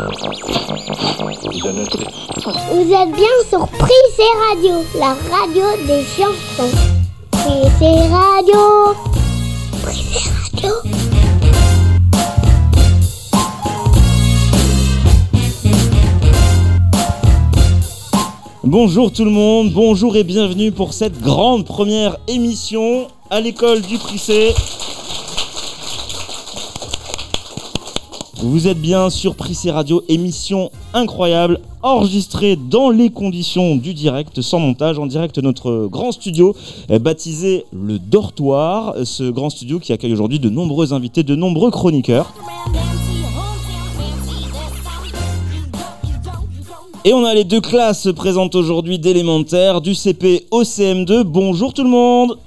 Vous êtes bien sur Prissé Radio, la radio des chansons. Prissé Radio. Prissé Radio. Bonjour tout le monde, bonjour et bienvenue pour cette grande première émission à l'école du Prissé. Vous êtes bien sur Prissé Radio, émission incroyable, enregistrée dans les conditions du direct, sans montage, en direct notre grand studio, euh, baptisé le Dortoir, ce grand studio qui accueille aujourd'hui de nombreux invités, de nombreux chroniqueurs. Et on a les deux classes présentes aujourd'hui d'élémentaire, du CP au CM2. Bonjour tout le monde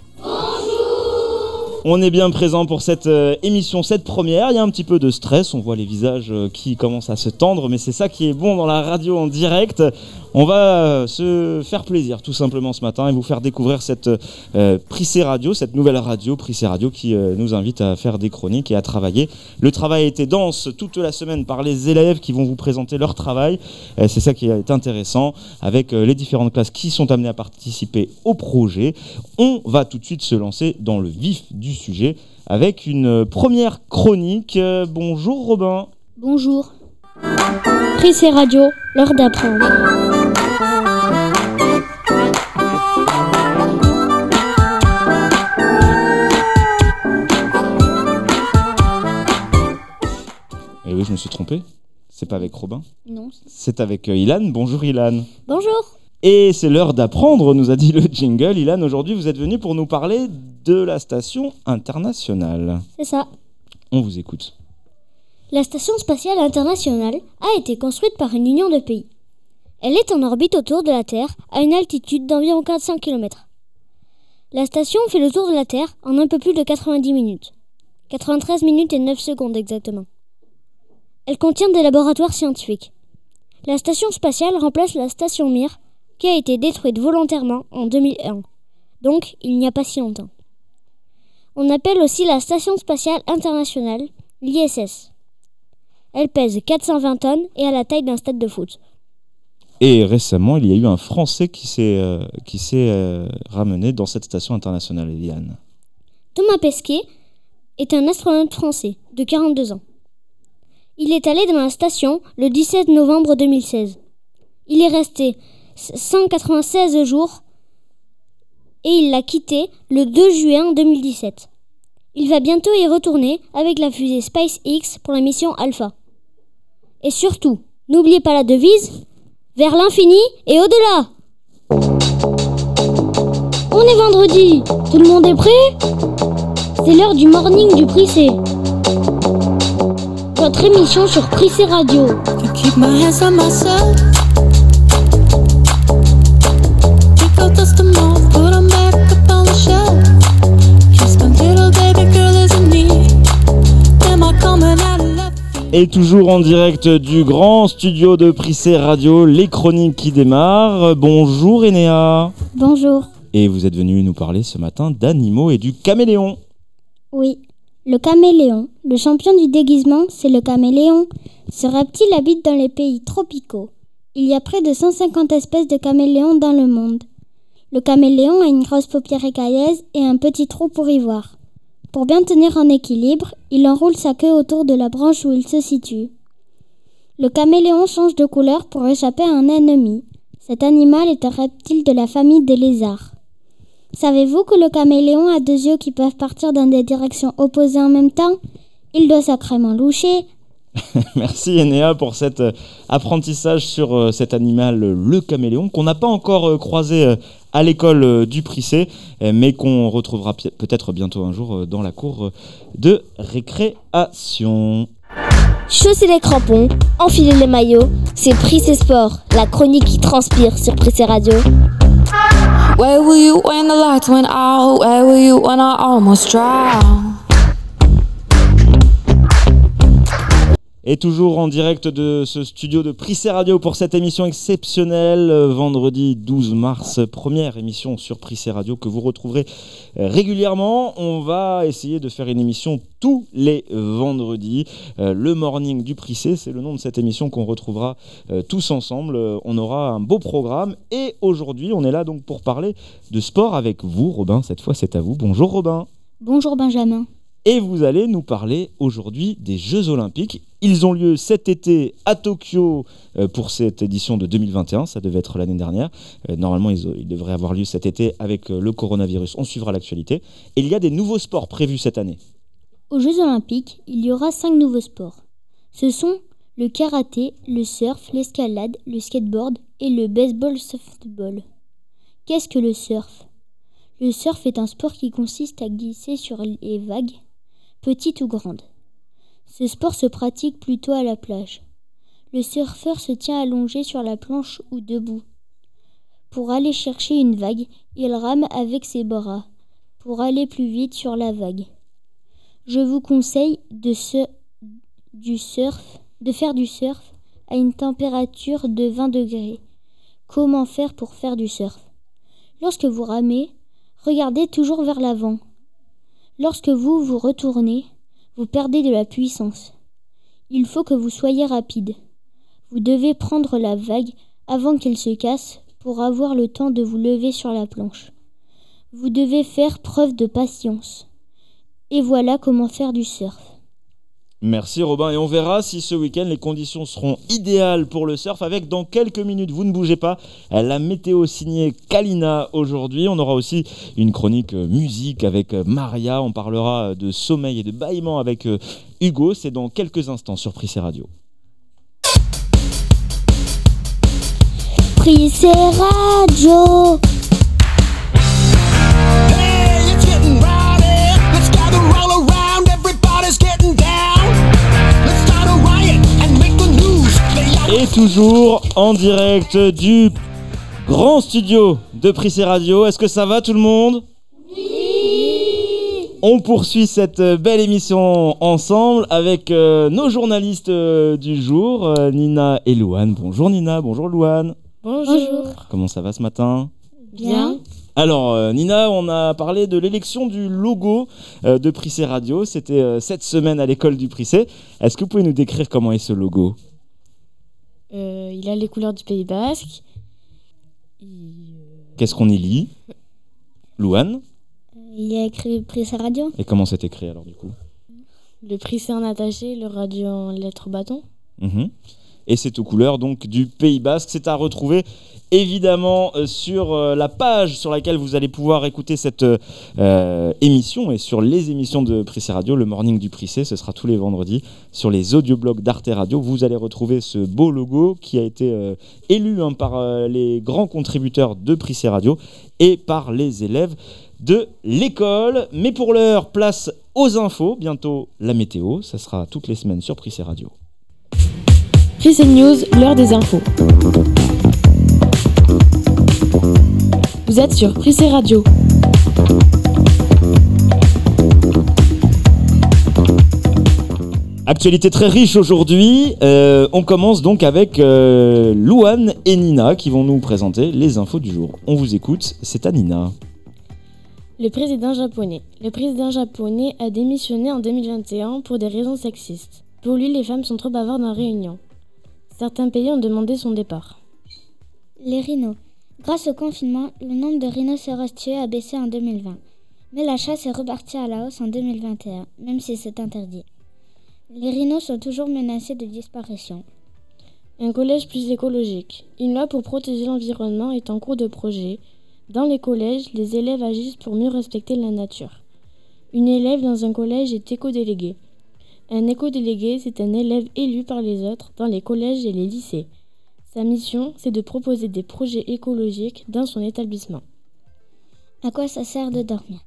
on est bien présent pour cette euh, émission, cette première. Il y a un petit peu de stress, on voit les visages euh, qui commencent à se tendre, mais c'est ça qui est bon dans la radio en direct. On va euh, se faire plaisir tout simplement ce matin et vous faire découvrir cette Prissé Radio, cette nouvelle radio Prissé Radio qui nous invite à faire des chroniques et à travailler. Le travail a été dense toute la semaine par les élèves qui vont vous présenter leur travail. C'est ça qui est intéressant avec les différentes classes qui sont amenées à participer au projet. On va tout de suite se lancer dans le vif du sujet avec une euh, première chronique. Euh, bonjour Robin. Bonjour. Prissé Radio, l'heure d'apprendre. Et oui, je me suis trompé. C'est pas avec Robin, Non. c'est avec euh, Ilan. Bonjour Ilan. Bonjour. Et c'est l'heure d'apprendre, nous a dit le jingle. Ilan, aujourd'hui, vous êtes venu pour nous parler de la station internationale. C'est ça. On vous écoute. La Station spatiale internationale a été construite par une union de pays. Elle est en orbite autour de la Terre à une altitude d'environ 400 km. La station fait le tour de la Terre en un peu plus de 90 minutes. 93 minutes et 9 secondes exactement. Elle contient des laboratoires scientifiques. La station spatiale remplace la station Mir, qui a été détruite volontairement en 2001. Donc, il n'y a pas si longtemps. On appelle aussi la Station spatiale internationale l'ISS. Elle pèse 420 tonnes et a la taille d'un stade de foot. Et récemment, il y a eu un Français qui s'est euh, qui s'est euh, ramené dans cette station internationale, Ilan. Thomas Pesquet est un astronaute français de 42 ans. Il est allé dans la station le 17 novembre 2016. Il est resté 196 jours et il l'a quitté le 2 juin 2017. Il va bientôt y retourner avec la fusée SpaceX pour la mission Alpha. Et surtout, n'oubliez pas la devise vers l'infini et au-delà. On est vendredi. Tout le monde est prêt? C'est l'heure du morning du Prissé. Votre émission sur Prissé Radio. Et toujours en direct du grand studio de Prissé Radio, les chroniques qui démarrent. Bonjour Enéa. Bonjour. Et vous êtes venu nous parler ce matin d'animaux et du caméléon. Oui, le caméléon. Le champion du déguisement, c'est le caméléon. Ce reptile habite dans les pays tropicaux. Il y a près de 150 espèces de caméléons dans le monde. Le caméléon a une grosse paupière écailleuse et un petit trou pour y voir. Pour bien tenir en équilibre, il enroule sa queue autour de la branche où il se situe. Le caméléon change de couleur pour échapper à un ennemi. Cet animal est un reptile de la famille des lézards. Savez-vous que le caméléon a deux yeux qui peuvent partir dans des directions opposées en même temps? Il doit sacrément loucher. Merci Enéa pour cet euh, apprentissage sur euh, cet animal, le caméléon, qu'on n'a pas encore euh, croisé à l'école euh, du Prissé, euh, mais qu'on retrouvera peut-être bientôt un jour euh, dans la cour de récréation. Chaussez les crampons, enfilez les maillots, c'est Prissé Sport, la chronique qui transpire sur Prissé Radio. Where were you when the lights went out? Where were you when I almost drowned? Et toujours en direct de ce studio de Prissé Radio pour cette émission exceptionnelle, euh, vendredi 12 mars, première émission sur Prissé Radio que vous retrouverez euh, régulièrement. On va essayer de faire une émission tous les vendredis. Euh, le morning du Prissé, c'est le nom de cette émission qu'on retrouvera tous ensemble. On aura un beau programme et aujourd'hui, on est là donc pour parler de sport avec vous, Robin. Cette fois, c'est à vous. Bonjour, Robin. Bonjour Benjamin. Et vous allez nous parler aujourd'hui des Jeux Olympiques. Ils ont lieu cet été à Tokyo euh, pour cette édition de 2021. Ça devait être l'année dernière. Euh, normalement, ils, devraient avoir lieu cet été avec euh, le coronavirus. On suivra l'actualité. Et il y a des nouveaux sports prévus cette année. Aux Jeux Olympiques, il y aura cinq nouveaux sports. Ce sont le karaté, le surf, l'escalade, le skateboard et le baseball softball. Qu'est-ce que le surf? Le surf est un sport qui consiste à glisser sur les vagues, petites ou grandes. Ce sport se pratique plutôt à la plage. Le surfeur se tient allongé sur la planche ou debout. Pour aller chercher une vague, il rame avec ses bras pour aller plus vite sur la vague. Je vous conseille de faire du surf à une température de 20 degrés. Comment faire pour faire du surf? Lorsque vous ramez, regardez toujours vers l'avant. Lorsque vous vous retournez, vous perdez de la puissance. Il faut que vous soyez rapide. Vous devez prendre la vague avant qu'elle se casse pour avoir le temps de vous lever sur la planche. Vous devez faire preuve de patience. Et voilà comment faire du surf. Merci Robin et on verra si ce week-end les conditions seront idéales pour le surf avec dans quelques minutes, vous ne bougez pas, la météo signée Kalina aujourd'hui. On aura aussi une chronique euh, musique avec euh, Maria, on parlera euh, de sommeil et de bâillement avec Hugo, c'est dans quelques instants sur Prissé Radio. Prissé Radio. Et toujours en direct du grand studio de Prissé Radio. Est-ce que ça va tout le monde? On poursuit cette belle émission ensemble avec euh, nos journalistes euh, du jour, euh, Nina et Louane. Bonjour Nina, bonjour Louane. Bonjour. Comment ça va ce matin? Bien. Alors euh, Nina, on a parlé de l'élection du logo euh, de Prissé Radio. C'était euh, cette semaine à l'école du Prissé. Est-ce que vous pouvez nous décrire comment est ce logo? Il a les couleurs du Pays Basque. Qu'est-ce qu'on y lit? Louane? Il y a écrit Prissé Radio. Et comment c'est écrit alors du coup? Le prix c'est en attaché, le radio en lettres bâton. Mhm. Et c'est aux couleurs donc du Pays Basque. C'est à retrouver évidemment euh, sur euh, la page sur laquelle vous allez pouvoir écouter cette euh, émission et sur les émissions de Prissé Radio, le morning du Prissé, ce sera tous les vendredis sur les audioblogs d'Arte Radio. Vous allez retrouver ce beau logo qui a été élu hein, par les grands contributeurs de Prissé Radio et par les élèves de l'école. Mais pour l'heure, place aux infos. Bientôt la météo, ça sera toutes les semaines sur Prissé Radio. Prissé News, l'heure des infos. Vous êtes sur Prissé Radio. Actualité très riche aujourd'hui. Euh, on commence donc avec euh, Louane et Nina qui vont nous présenter les infos du jour. On vous écoute, c'est à Nina. Le président japonais. Le président japonais a démissionné en 2021 pour des raisons sexistes. Pour lui, les femmes sont trop bavardes en réunion. Certains pays ont demandé son départ. Les rhinos. Grâce au confinement, le nombre de rhinocéros tués a baissé en 2020. Mais la chasse est repartie à la hausse en 2021, même si c'est interdit. Les rhinos sont toujours menacés de disparition. Un collège plus écologique. Une loi pour protéger l'environnement est en cours de projet. Dans les collèges, les élèves agissent pour mieux respecter la nature. Une élève dans un collège est éco-déléguée. Un éco-délégué, c'est un élève élu par les autres dans les collèges et les lycées. Sa mission, c'est de proposer des projets écologiques dans son établissement. À quoi ça sert de dormir?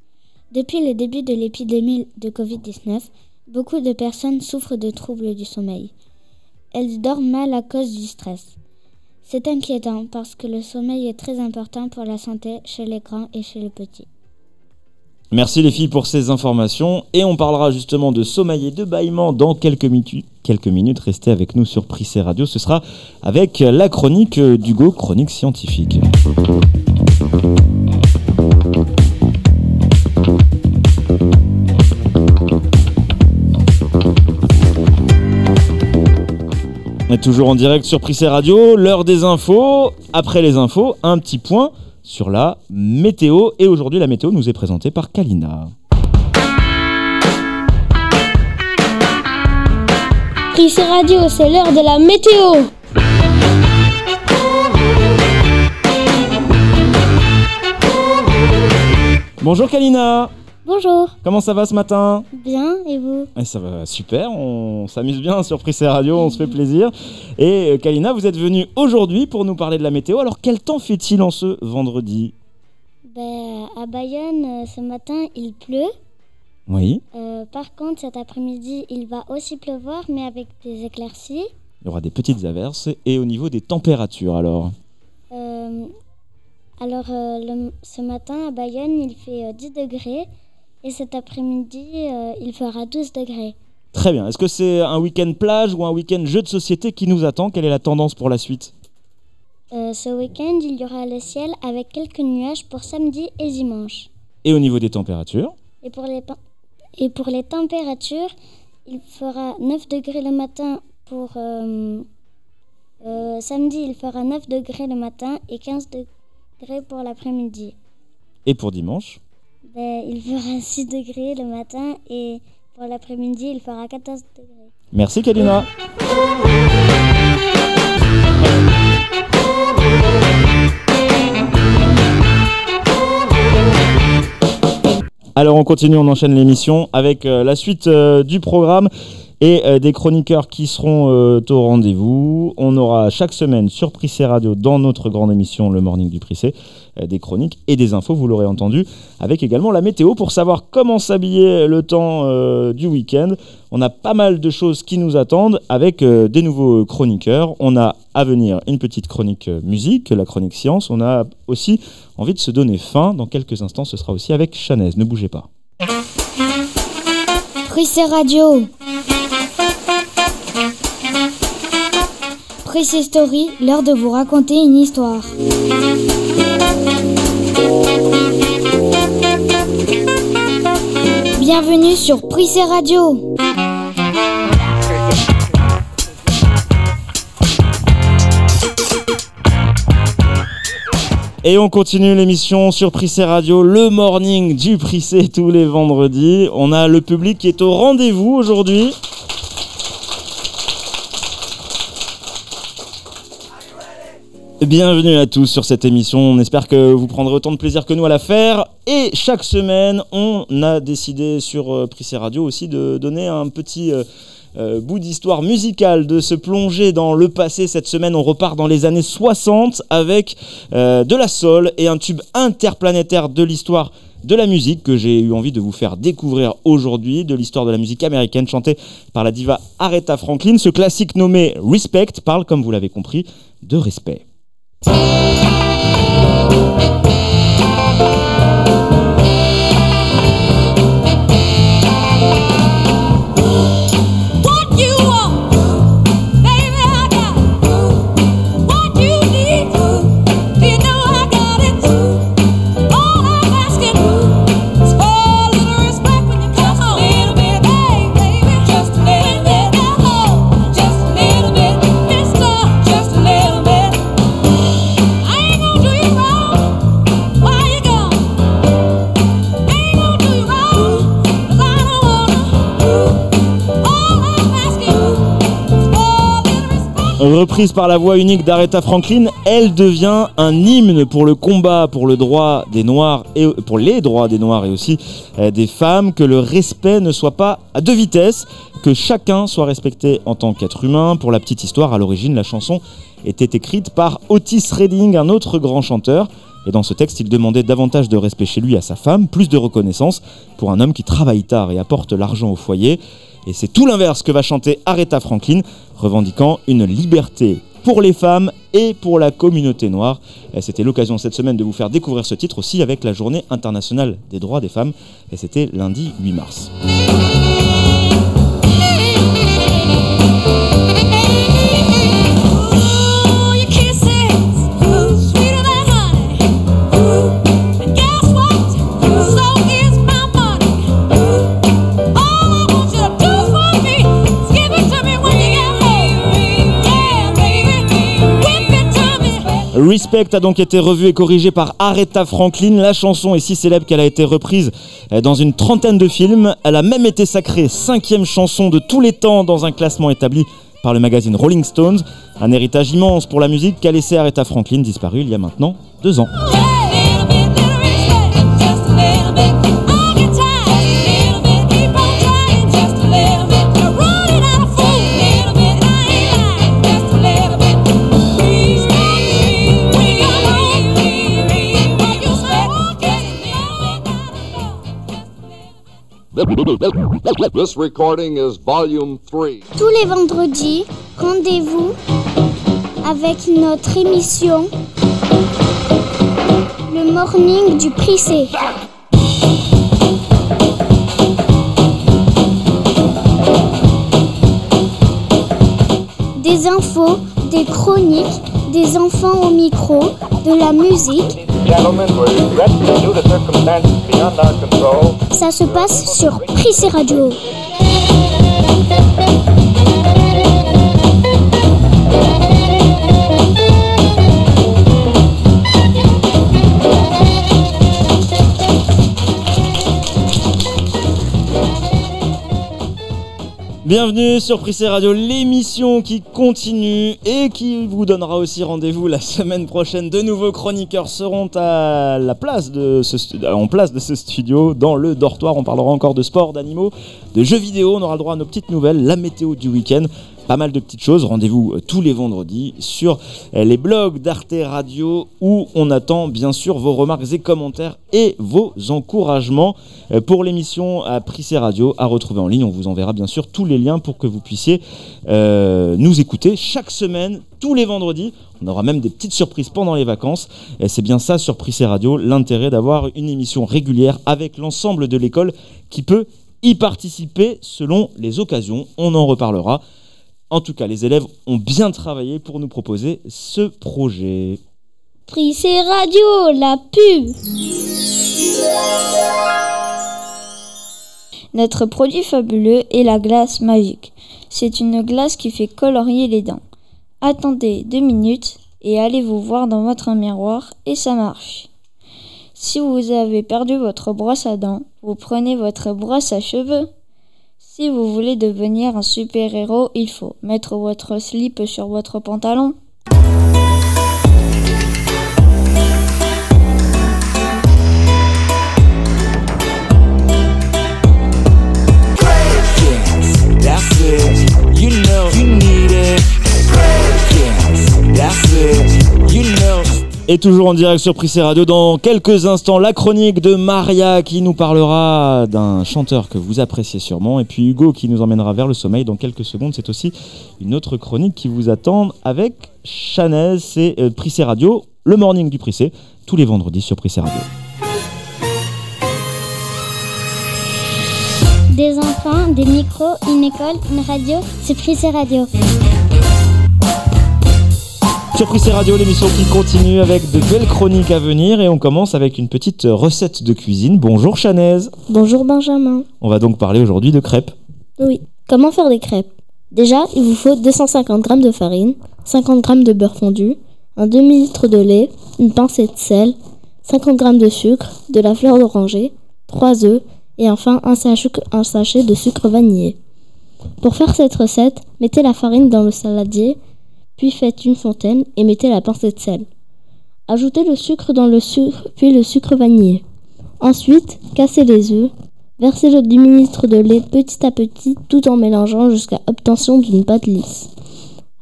Depuis le début de l'épidémie de Covid-19, beaucoup de personnes souffrent de troubles du sommeil. Elles dorment mal à cause du stress. C'est inquiétant parce que le sommeil est très important pour la santé chez les grands et chez les petits. Merci les filles pour ces informations et on parlera justement de sommeil et de bâillement dans quelques, mitu- quelques minutes. Restez avec nous sur Prissé Radio. Ce sera avec la chronique d'Hugo, chronique scientifique. On est toujours en direct sur Prissé Radio, l'heure des infos. Après les infos, un petit point sur la météo. Et aujourd'hui, la météo nous est présentée par Kalina. Prissé Radio, c'est l'heure de la météo. Bonjour Kalina Bonjour. Comment ça va ce matin? Bien, et vous? Eh, Ça va super, on s'amuse bien sur Prissé Radio, on se fait plaisir. Et euh, Kalina, vous êtes venue aujourd'hui pour nous parler de la météo. Alors quel temps fait-il en ce vendredi? Ben, À Bayonne, euh, ce matin, il pleut. Oui, Euh, par contre, cet après-midi, il va aussi pleuvoir, mais avec des éclaircies. il y aura des petites averses. Et au niveau des températures alors? Euh, alors, euh, le- ce matin, à Bayonne, il fait euh, 10 degrés. Et cet après-midi, euh, il fera 12 degrés. Très bien, est-ce que c'est un week-end plage ou un week-end jeu de société qui nous attend? Quelle est la tendance pour la suite? Euh, ce week-end, il y aura le ciel avec quelques nuages pour samedi et dimanche. Et au niveau des températures? Et pour les, et pour les températures, il fera 9 degrés le matin pour... euh, euh, samedi, il fera 9 degrés le matin et 15 degrés pour l'après-midi. Et pour dimanche? Ben, il fera 6 degrés le matin et pour l'après-midi, il fera 14 degrés. Merci Kalina Alors on continue, on enchaîne l'émission avec euh, la suite euh, du programme et euh, des chroniqueurs qui seront au rendez-vous. On aura chaque semaine sur Prissé Radio dans notre grande émission Le Morning du Prissé des chroniques et des infos, vous l'aurez entendu, avec également la météo pour savoir comment s'habiller le temps euh, du week-end. On a pas mal de choses qui nous attendent avec euh, des nouveaux chroniqueurs. On a à venir une petite chronique euh, musique, la chronique science. On a aussi envie de se donner fin. Dans quelques instants, ce sera aussi avec Chanez. Ne bougez pas. Prissé Radio. Prissé Story, l'heure de vous raconter une histoire. Bienvenue sur Prissé Radio. Et on continue l'émission sur Prissé Radio, le morning du Prissé tous les vendredis. On a le public qui est au rendez-vous aujourd'hui. Bienvenue à tous sur cette émission. On espère que vous prendrez autant de plaisir que nous à la faire. Et chaque semaine, on a décidé sur euh, Prissé Radio aussi de donner un petit euh, euh, bout d'histoire musicale, de se plonger dans le passé. Cette semaine, on repart dans les années 60 avec de la soul et un tube interplanétaire de l'histoire de la musique que j'ai eu envie de vous faire découvrir aujourd'hui, de l'histoire de la musique américaine chantée par la diva Aretha Franklin. Ce classique nommé Respect parle, comme vous l'avez compris, de respect. Música Reprise par la voix unique d'Aretha Franklin, elle devient un hymne pour le combat pour le droit des Noirs et pour les droits des Noirs et aussi euh, des femmes, que le respect ne soit pas à deux vitesses, que chacun soit respecté en tant qu'être humain. Pour la petite histoire, à l'origine, la chanson était écrite par Otis Redding, un autre grand chanteur. Et dans ce texte, il demandait davantage de respect chez lui à sa femme, plus de reconnaissance pour un homme qui travaille tard et apporte l'argent au foyer. Et c'est tout l'inverse que va chanter Aretha Franklin, revendiquant une liberté pour les femmes et pour la communauté noire. C'était l'occasion cette semaine de vous faire découvrir ce titre aussi avec la journée internationale des droits des femmes. Et c'était lundi 8 mars. Respect a donc été revu et corrigé par Aretha Franklin. La chanson est si célèbre qu'elle a été reprise euh, dans une trentaine de films. Elle a même été sacrée cinquième chanson de tous les temps dans un classement établi par le magazine Rolling Stones. Un héritage immense pour la musique qu'a laissé Aretha Franklin, disparue il y a maintenant deux ans. This recording is volume three. Tous les vendredis, rendez-vous avec notre émission Le Morning du Prissé. Des infos, des chroniques, des enfants au micro, de la musique. Ça se passe sur Prissé Radio. Bienvenue sur Prissé Radio, l'émission qui continue et qui vous donnera aussi rendez-vous la semaine prochaine. De nouveaux chroniqueurs seront à la en place de ce studio, dans le dortoir. On parlera encore de sport, d'animaux, de jeux vidéo. On aura le droit à nos petites nouvelles, la météo du week-end. Pas mal de petites choses. Rendez-vous euh, tous les vendredis sur euh, les blogs d'Arte Radio où on attend bien sûr vos remarques et commentaires et vos encouragements euh, pour l'émission à Prissé Radio à retrouver en ligne. On vous enverra bien sûr tous les liens pour que vous puissiez nous écouter chaque semaine, tous les vendredis. On aura même des petites surprises pendant les vacances. C'est bien ça sur Prissé Radio, l'intérêt d'avoir une émission régulière avec l'ensemble de l'école qui peut y participer selon les occasions. On en reparlera. En tout cas, les élèves ont bien travaillé pour nous proposer ce projet. Prissé Radio, la pub Notre produit fabuleux est la glace magique. C'est une glace qui fait colorier les dents. Attendez deux minutes et allez vous voir dans votre miroir et ça marche. Si vous avez perdu votre brosse à dents, vous prenez votre brosse à cheveux. Si vous voulez devenir un super-héros, il faut mettre votre slip sur votre pantalon. You know Et toujours en direct sur Prissé Radio, dans quelques instants, la chronique de Maria qui nous parlera d'un chanteur que vous appréciez sûrement. Et puis Hugo qui nous emmènera vers le sommeil dans quelques secondes. C'est aussi une autre chronique qui vous attend avec Chanel. C'est euh, Prissé Radio, le morning du Prissé, tous les vendredis sur Prissé Radio. Des enfants, des micros, une école, une radio, c'est Prissé Radio. Sur Prissé Radio, l'émission qui continue avec de belles chroniques à venir. Et on commence avec une petite recette de cuisine. Bonjour Chanez. Bonjour Benjamin. On va donc parler aujourd'hui de crêpes. Oui. Comment faire des crêpes? Déjà, il vous faut 250 g de farine, 50 g de beurre fondu, un demi-litre de lait, une pincée de sel, 50 g de sucre, de la fleur d'oranger, 3 œufs et enfin un sachet, un sachet de sucre vanillé. Pour faire cette recette, mettez la farine dans le saladier, puis faites une fontaine et mettez la pincée de sel. Ajoutez le sucre dans le sucre, puis le sucre vanillé. Ensuite, cassez les œufs, versez le demi-litre de lait petit à petit tout en mélangeant jusqu'à obtention d'une pâte lisse.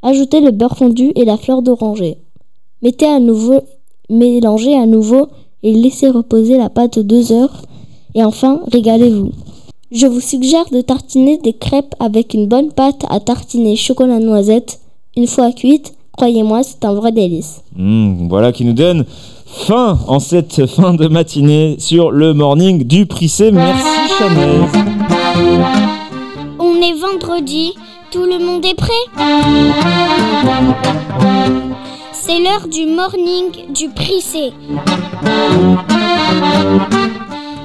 Ajoutez le beurre fondu et la fleur d'oranger. Mettez à nouveau, mélangez à nouveau et laissez reposer la pâte deux heures. Et enfin, régalez-vous. Je vous suggère de tartiner des crêpes avec une bonne pâte à tartiner chocolat noisette. Une fois cuite, croyez-moi, c'est un vrai délice. Mmh, voilà qui nous donne fin en cette fin de matinée sur le morning du Prissé. Merci Chanel. On est vendredi, tout le monde est prêt? C'est l'heure du morning du Prissé.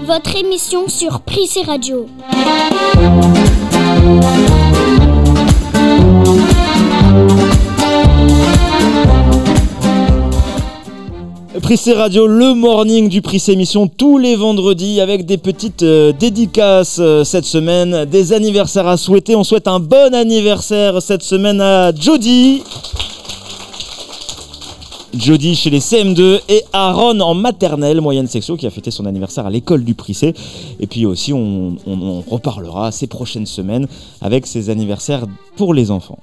Votre émission sur Prissé Radio. Prissé Radio, le morning du Prissé émission tous les vendredis avec des petites euh, dédicaces euh, cette semaine, des anniversaires à souhaiter. On souhaite un bon anniversaire cette semaine à Jody. Jody chez les CM2 et Aaron en maternelle moyenne section qui a fêté son anniversaire à l'école du Prissé. Et puis aussi, on, on- on reparlera ces prochaines semaines avec ses anniversaires pour les enfants.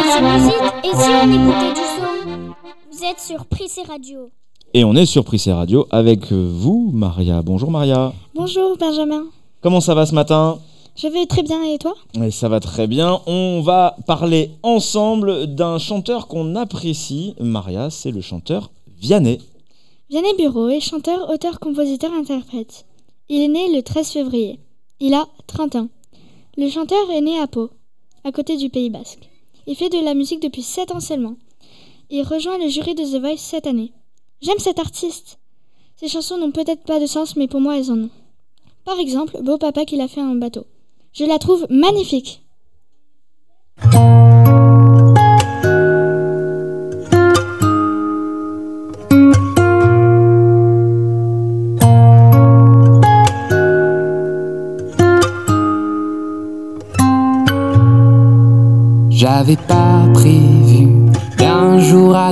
Musique. Et si on écoutait du son Vous êtes sur Prissé Radio. Et on est sur Prissé Radio avec euh, vous, Maria. Bonjour Maria. Bonjour Benjamin. Comment ça va ce matin? Je vais très bien et toi? Et ça va très bien. On va parler ensemble d'un chanteur qu'on apprécie. Maria, c'est le chanteur Vianney. Vianney Bureau est chanteur, auteur, compositeur, interprète. Il est né le 13 février. Il a 30 ans. Le chanteur est né à Pau, à côté du Pays Basque. Il fait de la musique depuis 7 ans seulement. Il rejoint le jury de The Voice cette année. J'aime cet artiste. Ses chansons n'ont peut-être pas de sens, mais pour moi elles en ont. Par exemple, Beau Papa qu'il a fait un bateau. Je la trouve magnifique.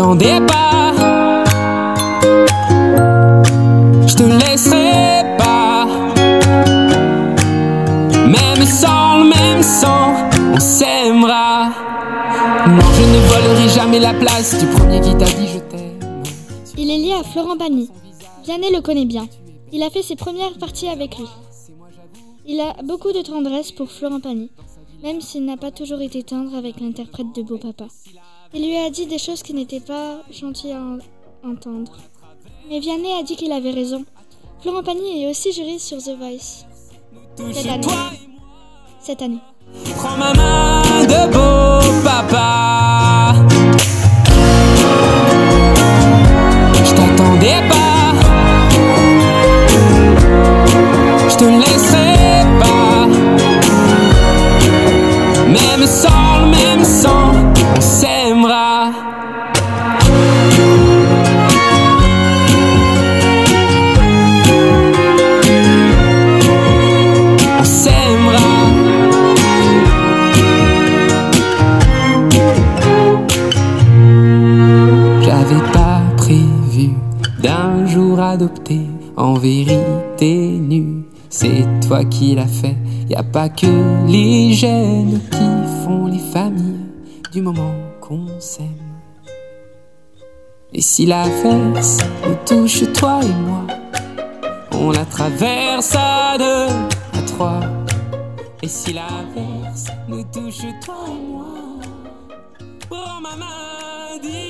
Je t'attendais pas, je te laisserai pas. Même sans le même sang, on s'aimera. Non, je ne volerai jamais la place du premier qui t'a dit je t'aime. Il est lié à Florent Pagny. Vianney le connaît bien. Il a fait ses premières parties avec lui. Il a beaucoup de tendresse pour Florent Pagny, même s'il n'a pas toujours été tendre avec l'interprète de Beau Papa. Il lui a dit des choses qui n'étaient pas gentilles à en- entendre. Mais Vianney a dit qu'il avait raison. Florent Pagny est aussi jury sur The Voice. Cette année. Cette année. Prends ma main de beau papa. Je t'attendais pas. En vérité nu. C'est toi qui l'as fait, y a pas que les gènes qui font les familles du moment qu'on s'aime. Et si l'averse nous touche, toi et moi, on la traverse à deux, à trois. Et si l'averse nous touche, toi et moi, prends ma main, dis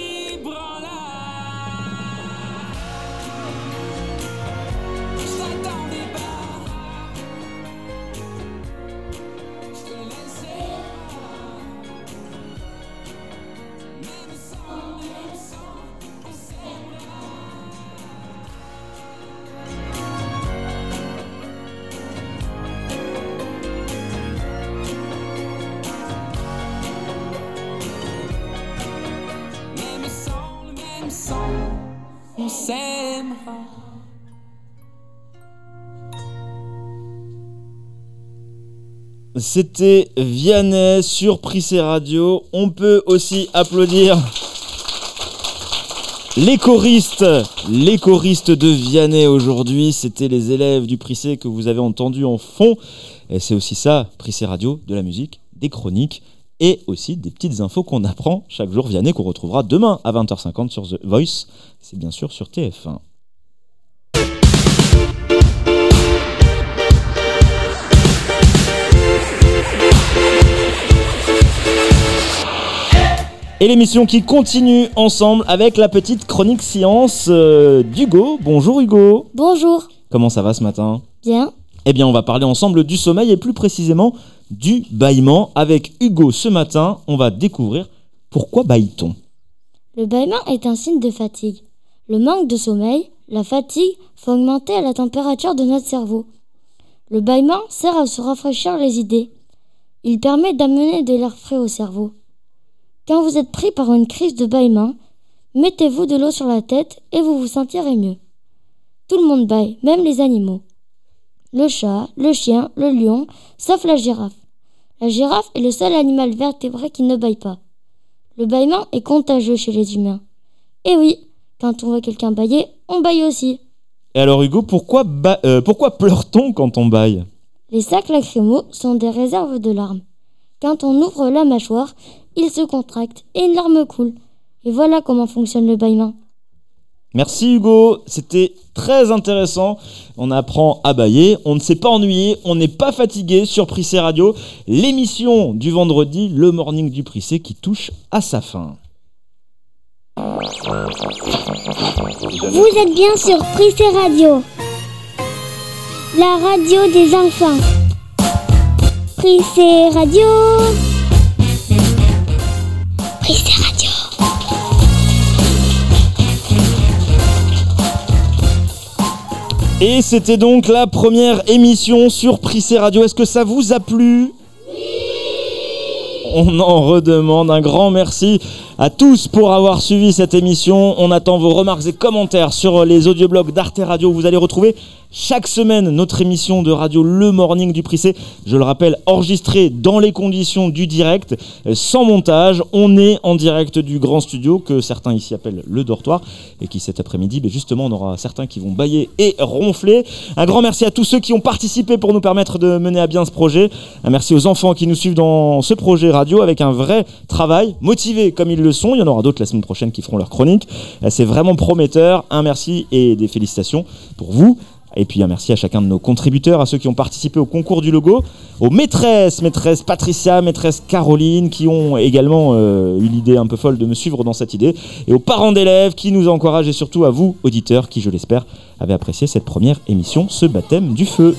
C'était Vianney sur Prissé Radio. On peut aussi applaudir les choristes, les choristes de Vianney aujourd'hui. C'était les élèves du Prissé que vous avez entendu en fond. Et c'est aussi ça, Prissé Radio, de la musique, des chroniques et aussi des petites infos qu'on apprend chaque jour. Vianney qu'on retrouvera demain à 20h50 sur The Voice. C'est bien sûr sur TF1. Et l'émission qui continue ensemble avec la petite chronique science euh, d'Hugo. Bonjour Hugo. Bonjour. Comment ça va ce matin? Bien. Eh bien, on va parler ensemble du sommeil et plus précisément du bâillement. Avec Hugo ce matin, on va découvrir pourquoi bâille-t-on. Le bâillement est un signe de fatigue. Le manque de sommeil, la fatigue, fait augmenter la température de notre cerveau. Le bâillement sert à se rafraîchir les idées. Il permet d'amener de l'air frais au cerveau. Quand vous êtes pris par une crise de bâillement, mettez-vous de l'eau sur la tête et vous vous sentirez mieux. Tout le monde bâille, même les animaux. Le chat, le chien, le lion, sauf la girafe. La girafe est le seul animal vertébré qui ne bâille pas. Le bâillement est contagieux chez les humains. Et oui, quand on voit quelqu'un bâiller, on bâille aussi. Et alors Hugo, pourquoi, euh, pourquoi pleure-t-on quand on baille Les sacs lacrymaux sont des réserves de larmes. Quand on ouvre la mâchoire, ils se contractent et une larme coule. Et voilà comment fonctionne le bâillement. Merci Hugo, c'était très intéressant. On apprend à bailler, on ne s'est pas ennuyé, on n'est pas fatigué sur Prissé Radio, l'émission du vendredi, le morning du Prissé qui touche à sa fin. Vous êtes bien sur Prissé Radio, la radio des enfants. Prissé Radio. Et c'était donc la première émission sur Prissé Radio. Est-ce que ça vous a plu? On en redemande un grand merci à tous pour avoir suivi cette émission. On attend vos remarques et commentaires sur les audioblogs d'Arte Radio. Vous allez retrouver chaque semaine notre émission de radio Le Morning du Prissé. Je le rappelle, enregistrée dans les conditions du direct, euh, sans montage. On est en direct du grand studio que certains ici appellent le dortoir et qui cet après-midi, ben justement, on aura certains qui vont bailler et ronfler. Un grand merci à tous ceux qui ont participé pour nous permettre de mener à bien ce projet. Un merci aux enfants qui nous suivent dans ce projet radio avec un vrai travail, motivés comme ils le Il y en aura d'autres la semaine prochaine qui feront leur chronique. Euh, C'est vraiment prometteur. Un merci et des félicitations pour vous. Et puis un merci à chacun de nos contributeurs, à ceux qui ont participé au concours du logo, aux maîtresses, maîtresse Patricia, maîtresse Caroline, qui ont également euh, eu l'idée un peu folle de me suivre dans cette idée, et aux parents d'élèves qui nous encouragent, et surtout à vous, auditeurs, qui, je l'espère, avez apprécié cette première émission, ce baptême du feu.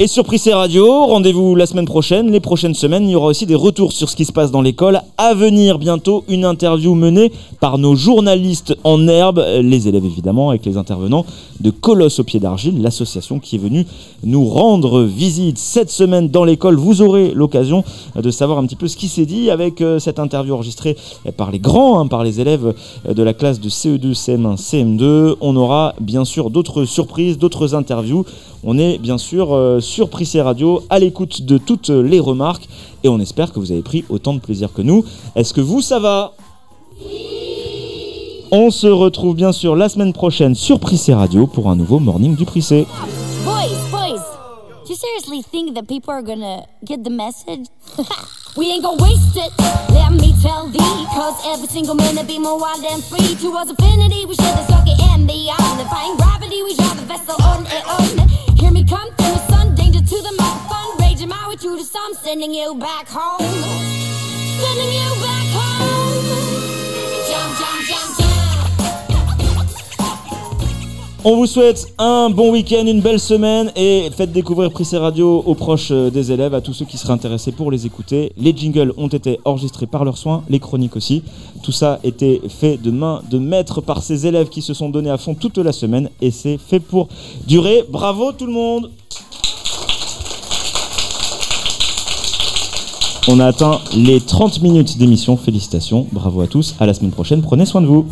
Et sur Prissé Radio, rendez-vous la semaine prochaine, les prochaines semaines, il y aura aussi des retours sur ce qui se passe dans l'école. À venir bientôt, une interview menée par nos journalistes en herbe, les élèves évidemment, avec les intervenants de Colosse au pied d'argile, l'association qui est venue nous rendre visite cette semaine dans l'école. Vous aurez l'occasion de savoir un petit peu ce qui s'est dit avec euh, cette interview enregistrée par les grands, hein, par les élèves euh, de la classe de CE2, CM1, CM2. On aura bien sûr d'autres surprises, d'autres interviews. On est bien sûr euh, sur Prissé Radio, à l'écoute de toutes les remarques, et on espère que vous avez pris autant de plaisir que nous. Est-ce que vous, ça va? On se retrouve bien sûr la semaine prochaine sur Prissé Radio pour un nouveau Morning du Prissé. Boys, boys, do you seriously think that people are gonna get the message? We ain't gonna waste it. Let me tell thee, cause every single minute be more wild and free. Towards infinity, we share the circuit and beyond. Defying gravity, we drive the vessel on and on. Hear me come through the sun, danger to the microphone. Raging my way through the storm, sending you back home. Sending you back home. Jump, jump, jump, jump. On vous souhaite un bon week-end, une belle semaine et faites découvrir Prissé Radio aux proches euh, des élèves, à tous ceux qui seraient intéressés pour les écouter. Les jingles ont été enregistrés par leurs soins, les chroniques aussi. Tout ça était fait de main de maître par ces élèves qui se sont donnés à fond toute la semaine et c'est fait pour durer. Bravo tout le monde On a atteint les 30 minutes d'émission, félicitations, bravo à tous, à la semaine prochaine, prenez soin de vous.